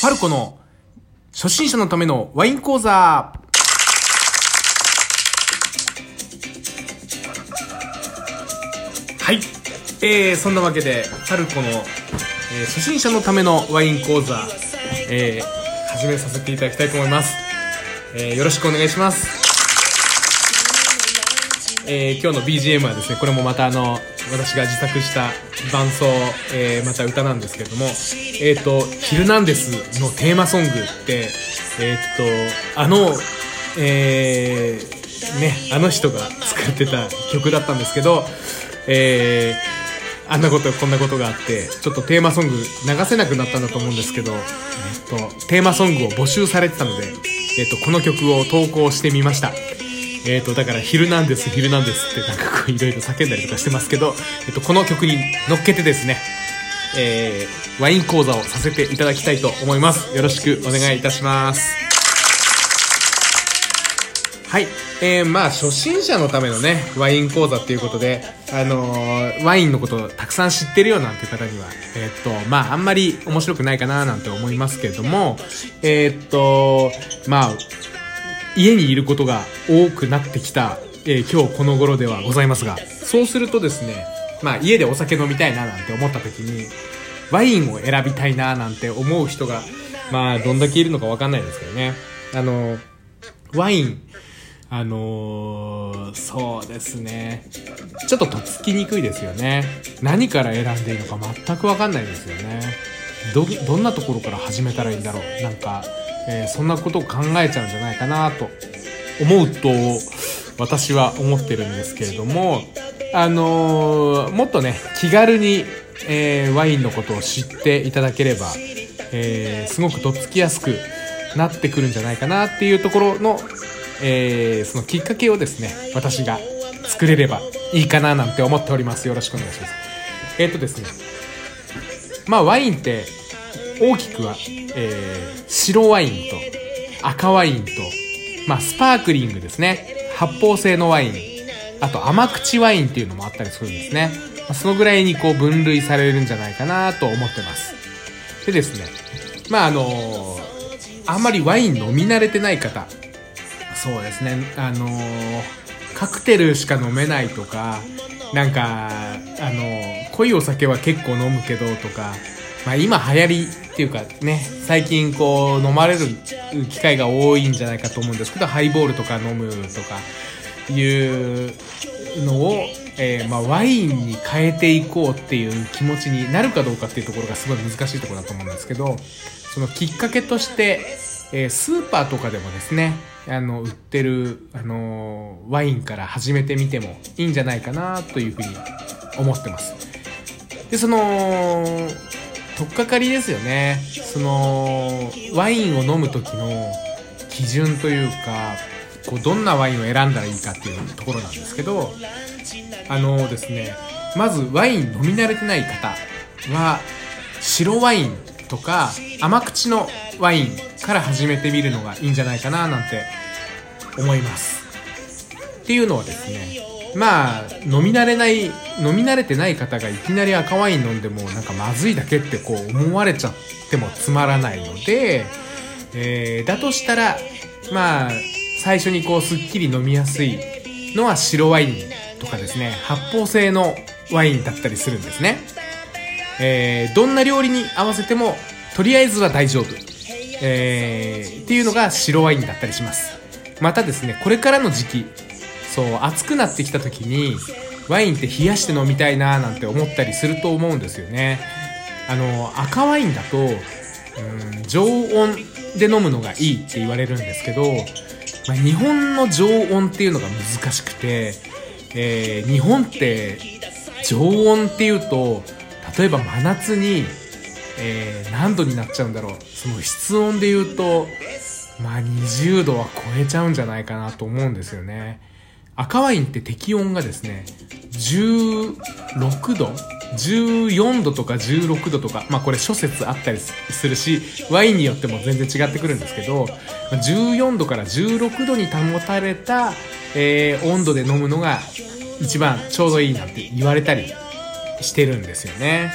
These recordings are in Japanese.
ファルコの初心者のためのワイン講座はい。えー、そんなわけで、ファルコの、えー初心者のためのワイン講座、えー、始めさせていただきたいと思います。えー、よろしくお願いします。えー、今日の BGM はですね、これもまたあの、私が自作した伴奏、えー、また歌なんですけれども、えっ、と、ヒルナンデスのテーマソングって、えっ、と、あの、えー、ね、あの人が作ってた曲だったんですけど、え、あんなこと、こんなことがあって、ちょっとテーマソング流せなくなったんだと思うんですけど、えっと、テーマソングを募集されてたので、えっと、この曲を投稿してみました。えっと、だから、ヒルナンデス、ヒルナンデスってなんかこういろいろ叫んだりとかしてますけど、えっと、この曲に乗っけてですね、えー、ワイン講座をさせていただきたいと思います。よろしくお願いいたします。はい。えー、まあ、初心者のためのね、ワイン講座っていうことで、あのーワインのことをたくさん知ってるよなんて方には、えーっと、まあ、あんまり面白くないかななんて思いますけれども、えーっと、まあ、家にいることが多くなってきた、えー今日この頃ではございますが、そうするとですね、まあ、家でお酒飲みたいななんて思った時に、ワインを選びたいななんて思う人が、まあ、どんだけいるのかわかんないですけどね。あの、ワイン、あのーそうですね。ちょっととっつきにくいですよね。何から選んでいいのか全くわかんないですよね。ど、どんなところから始めたらいいんだろう。なんか、えーそんなことを考えちゃうんじゃないかなと思うと、私は思ってるんですけれども、あのーもっとね、気軽に、えーワインのことを知っていただければ、えーすごくとっつきやすくなってくるんじゃないかなっていうところの、えそのきっかけをですね、私が作れればいいかななんて思っております。よろしくお願いします。えっ、とですね、まあワインって大きくは、えー白ワインと赤ワインと、まあスパークリングですね。発泡性のワイン。あと甘口ワインっていうのもあったりするんですね。まあ、そのぐらいにこう分類されるんじゃないかなと思ってます。でですね、まああのあんまりワイン飲み慣れてない方、そうですね、あのカクテルしか飲めないとか、なんか、あの濃いお酒は結構飲むけどとか、まあ今流行りっていうかね、最近こう飲まれる機会が多いんじゃないかと思うんですけど、ハイボールとか飲むとかいうのを、えーまあワインに変えていこうっていう気持ちになるかどうかっていうところがすごい難しいところだと思うんですけど、そのきっかけとして、えースーパーとかでもですね、あの、売ってる、あのーワインから始めてみてもいいんじゃないかなというふうに思ってます。で、その、取っかかりですよね。その、ワインを飲む時の基準というか、こう、どんなワインを選んだらいいかっていうところなんですけど、あのですね、まずワイン飲み慣れてない方は、白ワインとか甘口のワインから始めてみるのがいいんじゃないかななんて思います。っていうのはですね、まあ、飲み慣れない、飲み慣れてない方がいきなり赤ワイン飲んでもなんかまずいだけってこう思われちゃってもつまらないので、えーだとしたら、まあ、最初にこうすっきり飲みやすいのは白ワインとかですね、発泡性のワインだったりするんですね。えーどんな料理に合わせても、とりあえずは大丈夫。えーっていうのが白ワインだったりします。またですね、これからの時期、そう、暑くなってきた時に、ワインって冷やして飲みたいなーなんて思ったりすると思うんですよね。あの、赤ワインだと、うん、常温で飲むのがいいって言われるんですけど、まあ、日本の常温っていうのが難しくて、えー日本って常温っていうと例えば真夏に、えー何度になっちゃうんだろうその室温で言うとまあ20度は超えちゃうんじゃないかなと思うんですよね赤ワインって適温がですね16度14度とか16度とかまあこれ諸説あったりするしワインによっても全然違ってくるんですけど14度から16度に保たれた、えー温度で飲むのが一番ちょうどいいなんて言われたりしてるんですよね。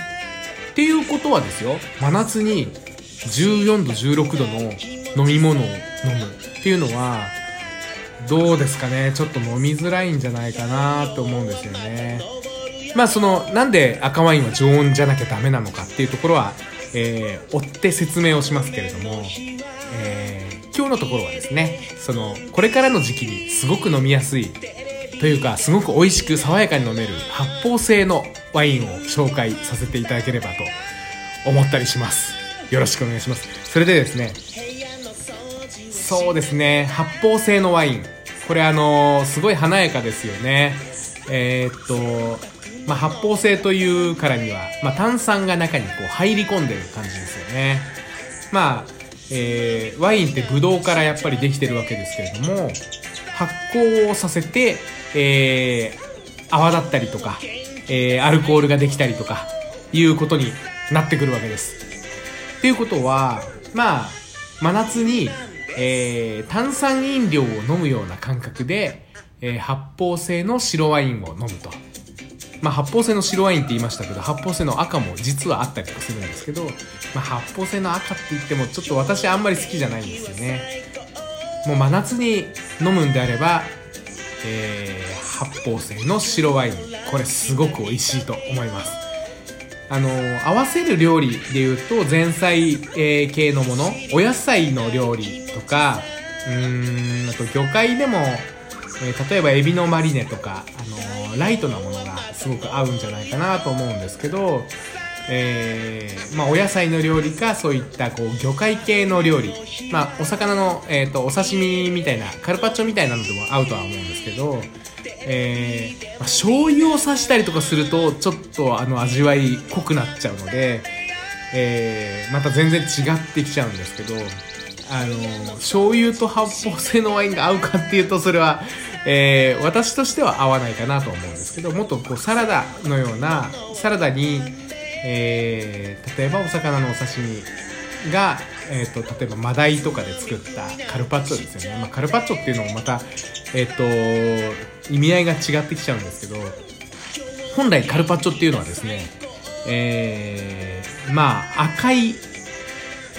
っていうことはですよ真夏に14度16度の飲み物を飲むっていうのはどうですかね。ちょっと飲みづらいんじゃないかなと思うんですよね。まあそのなんで赤ワインは常温じゃなきゃダメなのかっていうところは、えー、追って説明をしますけれども、えー、今日のところはですねそのこれからの時期にすごく飲みやすいというかすごく美味しく爽やかに飲める発泡性のワインを紹介させていただければと思ったりします。よろしくお願いします。それでですねそうですね。発泡性のワイン。これあのー、すごい華やかですよね。えー、っとまあ、発泡性というからには、まあ、炭酸が中にこう入り込んでる感じですよね。まあ、えー、ワインってブドウからやっぱりできてるわけですけれども発酵をさせて、え、泡だったりとか、え、アルコールができたりとかいうことになってくるわけです。っていうことはまあ真夏にえー、炭酸飲料を飲むような感覚で、えー、発泡性の白ワインを飲むと。まあ、発泡性の白ワインって言いましたけど、発泡性の赤も実はあったりとかするんですけど、まあ、発泡性の赤って言っても、ちょっと私あんまり好きじゃないんですよね。もう真夏に飲むんであれば、えー、発泡性の白ワイン。これすごく美味しいと思います。あの合わせる料理でいうと前菜、えー、系のものお野菜の料理とかうーんあと魚介でも、えー、例えばエビのマリネとか、あのライトなものがすごく合うんじゃないかなと思うんですけど、えー、まあ、お野菜の料理かそういったこう魚介系の料理、まあ、お魚の、えーと、お刺身みたいなカルパッチョみたいなのでも合うとは思うんですけどえー、まあ、醤油をさしたりとかするとちょっとあの味わい濃くなっちゃうので、えー、また全然違ってきちゃうんですけどあの醤油と発泡性のワインが合うかっていうとそれは、えー、私としては合わないかなと思うんですけどもっとこうサラダのようなサラダに、え、例えばお魚のお刺身がえーと、例えばマダイとかで作ったカルパッチョですよね、まあ、カルパッチョっていうのもまた、えーと、意味合いが違ってきちゃうんですけど本来カルパッチョっていうのはですね、えー、まあ赤い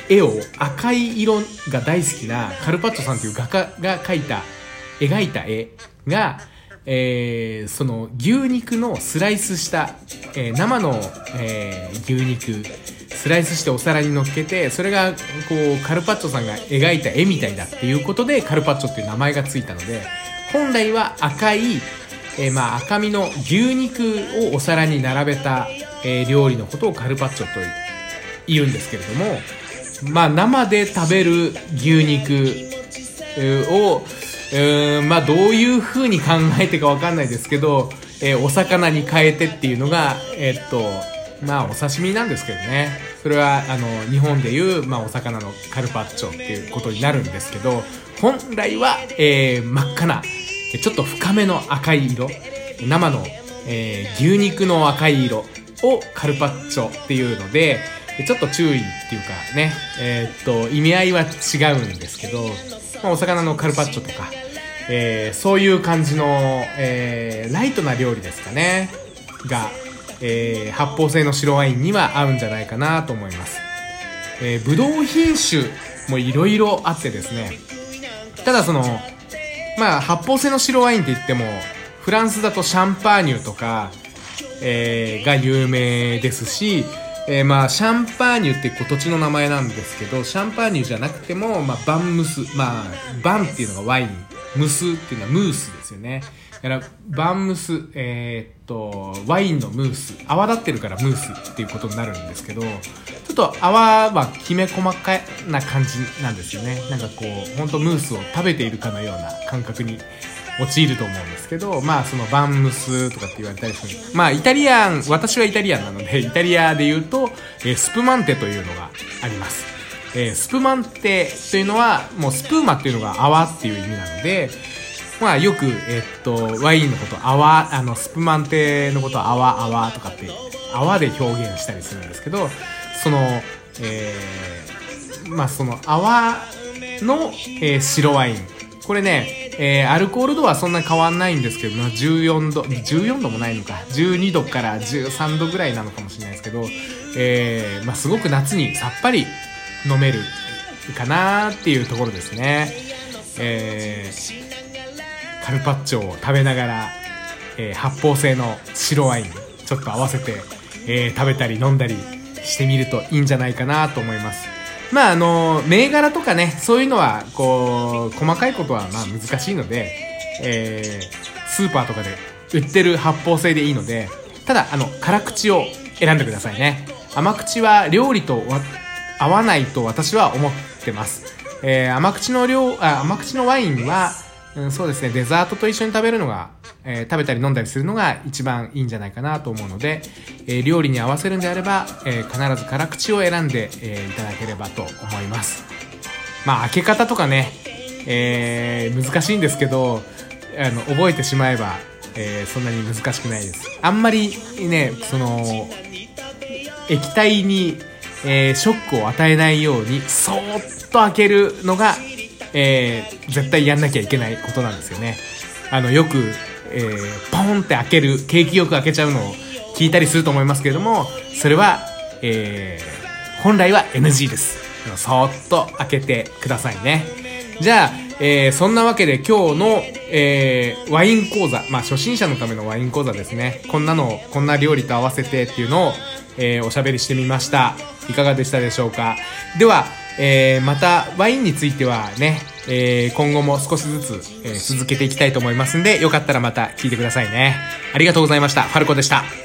絵を赤い色が大好きなカルパッチョさんという画家が描いた描いた絵が、えー、その牛肉のスライスした、えー、生の、えー、牛肉スライスしてお皿に乗っけてそれがこうカルパッチョさんが描いた絵みたいだっていうことでカルパッチョっていう名前がついたので本来は赤い、えー、まあ赤身の牛肉をお皿に並べた、えー、料理のことをカルパッチョと言うんですけれどもまあ生で食べる牛肉をうんまあどういう風に考えてかわかんないですけど、えー、お魚に変えてっていうのがえー、っとまあお刺身なんですけどね。それはあの日本でいう、まあ、お魚のカルパッチョっていうことになるんですけど本来は、えー、真っ赤なちょっと深めの赤い色生の、えー、牛肉の赤い色をカルパッチョっていうのでちょっと注意っていうかね、えー、っと意味合いは違うんですけど、まあ、お魚のカルパッチョとか、えー、そういう感じの、えー、ライトな料理ですかねがえ、発泡性の白ワインには合うんじゃないかなと思います。えー、ブドウ品種もいろいろあってですね、ただその、まあ発泡性の白ワインって言っても、フランスだとシャンパーニュとか、え、が有名ですし、えー、まあシャンパーニュって土地の名前なんですけど、シャンパーニュじゃなくても、まあバンムス、まあバンっていうのがワイン、ムスっていうのはムースですよね。だから、バンムス、えー、っと、ワインのムース、泡立ってるからムースっていうことになるんですけど、ちょっと泡はきめ細かな感じなんですよね。なんかこう、ほんとムースを食べているかのような感覚に陥ると思うんですけど、まあそのバンムスとかって言われたりする。まあイタリアン、私はイタリアンなので、イタリアで言うと、えー、スプマンテというのがあります。えー、スプマンテというのは、もうスプーマっていうのが泡っていう意味なので、まあよく、えっと、ワインのこと、泡、あの、スプマンテのこと泡、泡とかって、泡で表現したりするんですけど、その、えー、まあその泡の、えー、白ワイン。これね、えー、アルコール度はそんな変わんないんですけど、14度、14度もないのか、12度から13度ぐらいなのかもしれないですけど、えー、まあすごく夏にさっぱり飲めるかなっていうところですね。えー、カルパッチョを食べながら、え、発泡性の白ワインちょっと合わせて、え、食べたり飲んだりしてみるといいんじゃないかなと思います。まああの、銘柄とかね、そういうのは、こう、細かいことはまあ難しいので、えー、スーパーとかで売ってる発泡性でいいので、ただ、あの、辛口を選んでくださいね。甘口は料理と合わないと私は思ってます。えー、甘口の量、あ、甘口のワインは、うん、そうですね、デザートと一緒に食べるのが、えー、食べたり飲んだりするのが一番いいんじゃないかなと思うので、えー、料理に合わせるんであれば、え必ず辛口を選んで、えいただければと思います。まあ、開け方とかね、え難しいんですけど、あの、覚えてしまえば、えそんなに難しくないです。あんまりね、その、液体に、え、ショックを与えないように、そーっと開けるのが、え、絶対やんなきゃいけないことなんですよね。あの、よく、えー、ポンって開ける、景気よく開けちゃうのを聞いたりすると思いますけれども、それは、えー、本来は NG です。そっと開けてくださいね。じゃあ、えー、そんなわけで今日の、えー、ワイン講座、まあ初心者のためのワイン講座ですね。こんなの、こんな料理と合わせてっていうのを、えー、おしゃべりしてみました。いかがでしたでしょうか？では、えー、またワインについてはね、えー、今後も少しずつ、えー、続けていきたいと思いますんで、よかったらまた聞いてくださいね。ありがとうございました。ファルコでした。